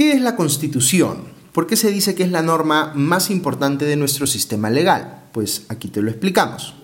¿Qué es la Constitución? ¿Por qué se dice que es la norma más importante de nuestro sistema legal? Pues aquí te lo explicamos.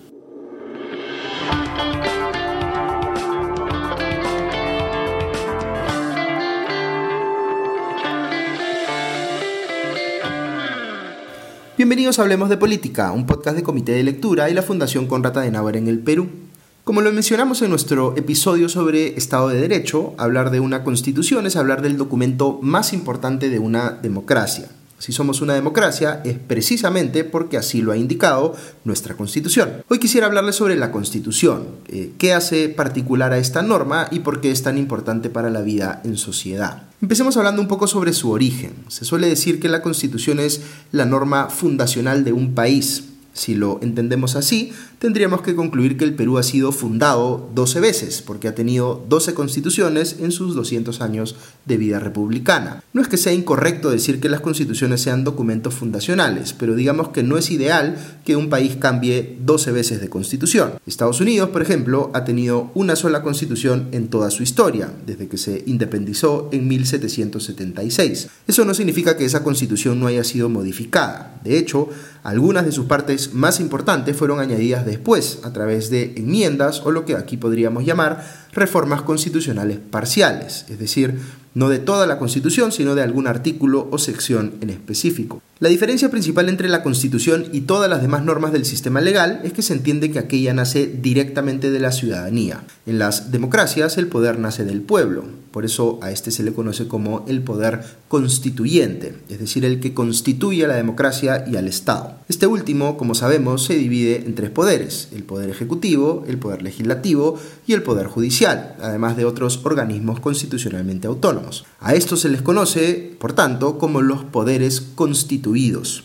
Bienvenidos a Hablemos de Política, un podcast de Comité de Lectura y la Fundación Conrata de Navarra en el Perú. Como lo mencionamos en nuestro episodio sobre Estado de Derecho, hablar de una constitución es hablar del documento más importante de una democracia. Si somos una democracia es precisamente porque así lo ha indicado nuestra constitución. Hoy quisiera hablarles sobre la constitución, eh, qué hace particular a esta norma y por qué es tan importante para la vida en sociedad. Empecemos hablando un poco sobre su origen. Se suele decir que la constitución es la norma fundacional de un país. Si lo entendemos así, tendríamos que concluir que el Perú ha sido fundado 12 veces, porque ha tenido 12 constituciones en sus 200 años de vida republicana. No es que sea incorrecto decir que las constituciones sean documentos fundacionales, pero digamos que no es ideal que un país cambie 12 veces de constitución. Estados Unidos, por ejemplo, ha tenido una sola constitución en toda su historia, desde que se independizó en 1776. Eso no significa que esa constitución no haya sido modificada. De hecho, algunas de sus partes más importantes fueron añadidas después a través de enmiendas o lo que aquí podríamos llamar reformas constitucionales parciales, es decir, no de toda la Constitución, sino de algún artículo o sección en específico. La diferencia principal entre la Constitución y todas las demás normas del sistema legal es que se entiende que aquella nace directamente de la ciudadanía. En las democracias el poder nace del pueblo, por eso a este se le conoce como el poder constituyente, es decir, el que constituye a la democracia y al Estado. Este último, como sabemos, se divide en tres poderes, el poder ejecutivo, el poder legislativo y el poder judicial, además de otros organismos constitucionalmente autónomos. A estos se les conoce, por tanto, como los poderes constituidos.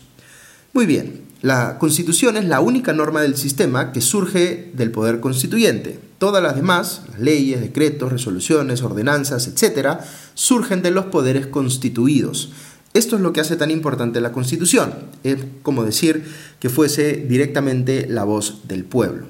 Muy bien, la Constitución es la única norma del sistema que surge del poder constituyente. Todas las demás, las leyes, decretos, resoluciones, ordenanzas, etc., surgen de los poderes constituidos. Esto es lo que hace tan importante la Constitución. Es como decir que fuese directamente la voz del pueblo.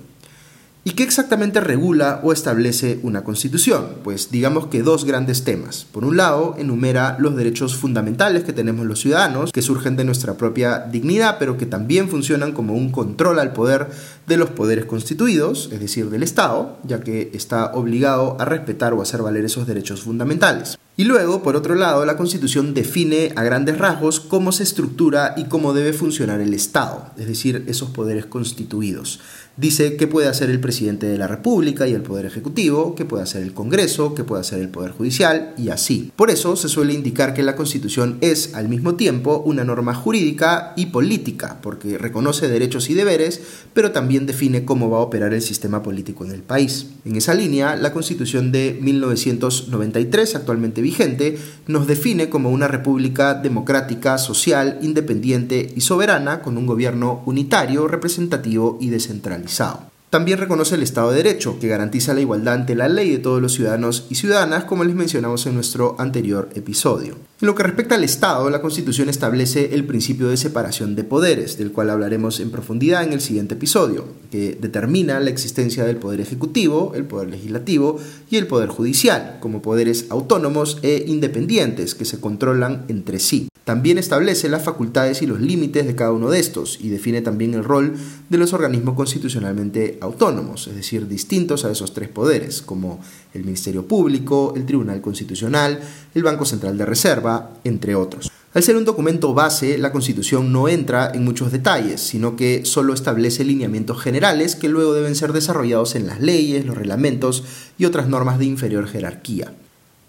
¿Y qué exactamente regula o establece una constitución? Pues digamos que dos grandes temas. Por un lado, enumera los derechos fundamentales que tenemos los ciudadanos, que surgen de nuestra propia dignidad, pero que también funcionan como un control al poder de los poderes constituidos, es decir, del Estado, ya que está obligado a respetar o hacer valer esos derechos fundamentales. Y luego, por otro lado, la Constitución define a grandes rasgos cómo se estructura y cómo debe funcionar el Estado, es decir, esos poderes constituidos. Dice qué puede hacer el presidente de la República y el Poder Ejecutivo, qué puede hacer el Congreso, qué puede hacer el Poder Judicial y así. Por eso se suele indicar que la Constitución es al mismo tiempo una norma jurídica y política, porque reconoce derechos y deberes, pero también define cómo va a operar el sistema político en el país. En esa línea, la Constitución de 1993, actualmente vigente, nos define como una república democrática, social, independiente y soberana, con un gobierno unitario, representativo y descentralizado. 一下、哦。También reconoce el Estado de Derecho, que garantiza la igualdad ante la ley de todos los ciudadanos y ciudadanas, como les mencionamos en nuestro anterior episodio. En lo que respecta al Estado, la Constitución establece el principio de separación de poderes, del cual hablaremos en profundidad en el siguiente episodio, que determina la existencia del Poder Ejecutivo, el Poder Legislativo y el Poder Judicial, como poderes autónomos e independientes que se controlan entre sí. También establece las facultades y los límites de cada uno de estos y define también el rol de los organismos constitucionalmente autónomos, es decir, distintos a esos tres poderes, como el Ministerio Público, el Tribunal Constitucional, el Banco Central de Reserva, entre otros. Al ser un documento base, la Constitución no entra en muchos detalles, sino que solo establece lineamientos generales que luego deben ser desarrollados en las leyes, los reglamentos y otras normas de inferior jerarquía.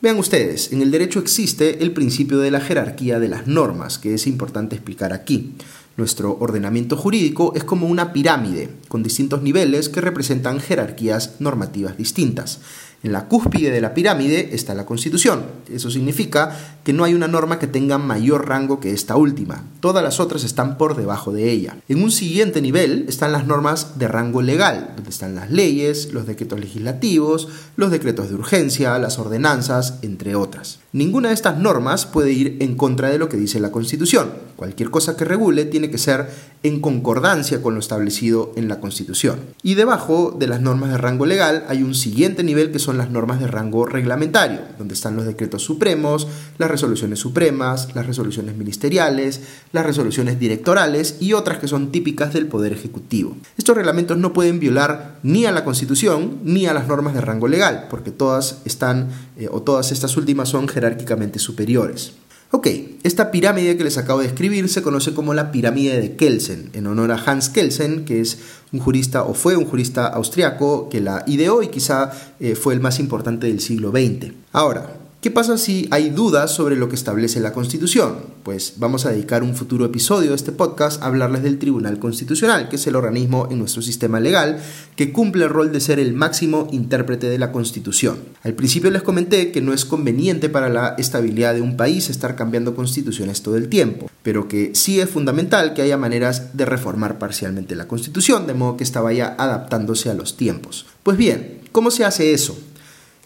Vean ustedes, en el derecho existe el principio de la jerarquía de las normas, que es importante explicar aquí. Nuestro ordenamiento jurídico es como una pirámide, con distintos niveles que representan jerarquías normativas distintas. En la cúspide de la pirámide está la Constitución. Eso significa que no hay una norma que tenga mayor rango que esta última. Todas las otras están por debajo de ella. En un siguiente nivel están las normas de rango legal, donde están las leyes, los decretos legislativos, los decretos de urgencia, las ordenanzas, entre otras. Ninguna de estas normas puede ir en contra de lo que dice la Constitución. Cualquier cosa que regule tiene que ser en concordancia con lo establecido en la Constitución. Y debajo de las normas de rango legal hay un siguiente nivel que son las normas de rango reglamentario, donde están los decretos supremos, las resoluciones supremas, las resoluciones ministeriales, las resoluciones directorales y otras que son típicas del Poder Ejecutivo. Estos reglamentos no pueden violar ni a la Constitución ni a las normas de rango legal, porque todas están eh, o todas estas últimas son jerárquicamente superiores. Ok, esta pirámide que les acabo de escribir se conoce como la pirámide de Kelsen, en honor a Hans Kelsen, que es un jurista o fue un jurista austriaco que la ideó y quizá eh, fue el más importante del siglo XX. Ahora, ¿Qué pasa si hay dudas sobre lo que establece la Constitución? Pues vamos a dedicar un futuro episodio de este podcast a hablarles del Tribunal Constitucional, que es el organismo en nuestro sistema legal que cumple el rol de ser el máximo intérprete de la Constitución. Al principio les comenté que no es conveniente para la estabilidad de un país estar cambiando constituciones todo el tiempo, pero que sí es fundamental que haya maneras de reformar parcialmente la Constitución, de modo que esta vaya adaptándose a los tiempos. Pues bien, ¿cómo se hace eso?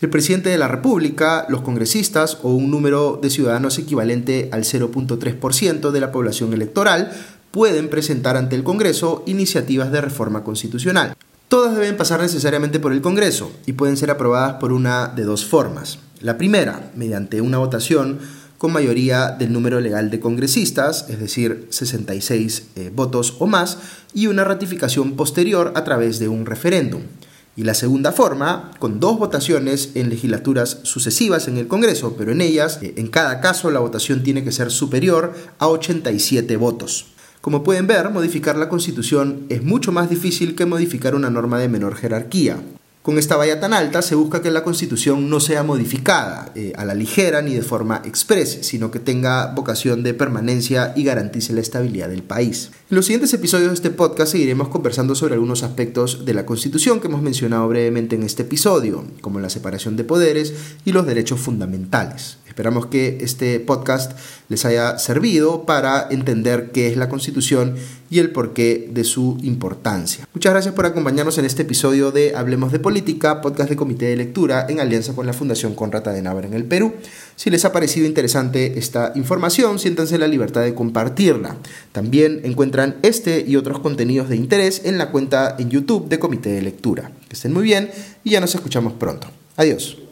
El presidente de la República, los congresistas o un número de ciudadanos equivalente al 0.3% de la población electoral pueden presentar ante el Congreso iniciativas de reforma constitucional. Todas deben pasar necesariamente por el Congreso y pueden ser aprobadas por una de dos formas. La primera, mediante una votación con mayoría del número legal de congresistas, es decir, 66 eh, votos o más, y una ratificación posterior a través de un referéndum y la segunda forma, con dos votaciones en legislaturas sucesivas en el Congreso, pero en ellas, eh, en cada caso, la votación tiene que ser superior a 87 votos. Como pueden ver, modificar la Constitución es mucho más difícil que modificar una norma de menor jerarquía. Con esta valla tan alta se busca que la Constitución no sea modificada eh, a la ligera ni de forma express, sino que tenga vocación de permanencia y garantice la estabilidad del país. En los siguientes episodios de este podcast seguiremos conversando sobre algunos aspectos de la Constitución que hemos mencionado brevemente en este episodio, como la separación de poderes y los derechos fundamentales. Esperamos que este podcast les haya servido para entender qué es la Constitución y el porqué de su importancia. Muchas gracias por acompañarnos en este episodio de Hablemos de Política, podcast de Comité de Lectura en alianza con la Fundación Conrata de Navarra en el Perú. Si les ha parecido interesante esta información, siéntanse la libertad de compartirla. También este y otros contenidos de interés en la cuenta en YouTube de Comité de Lectura. Que estén muy bien y ya nos escuchamos pronto. Adiós.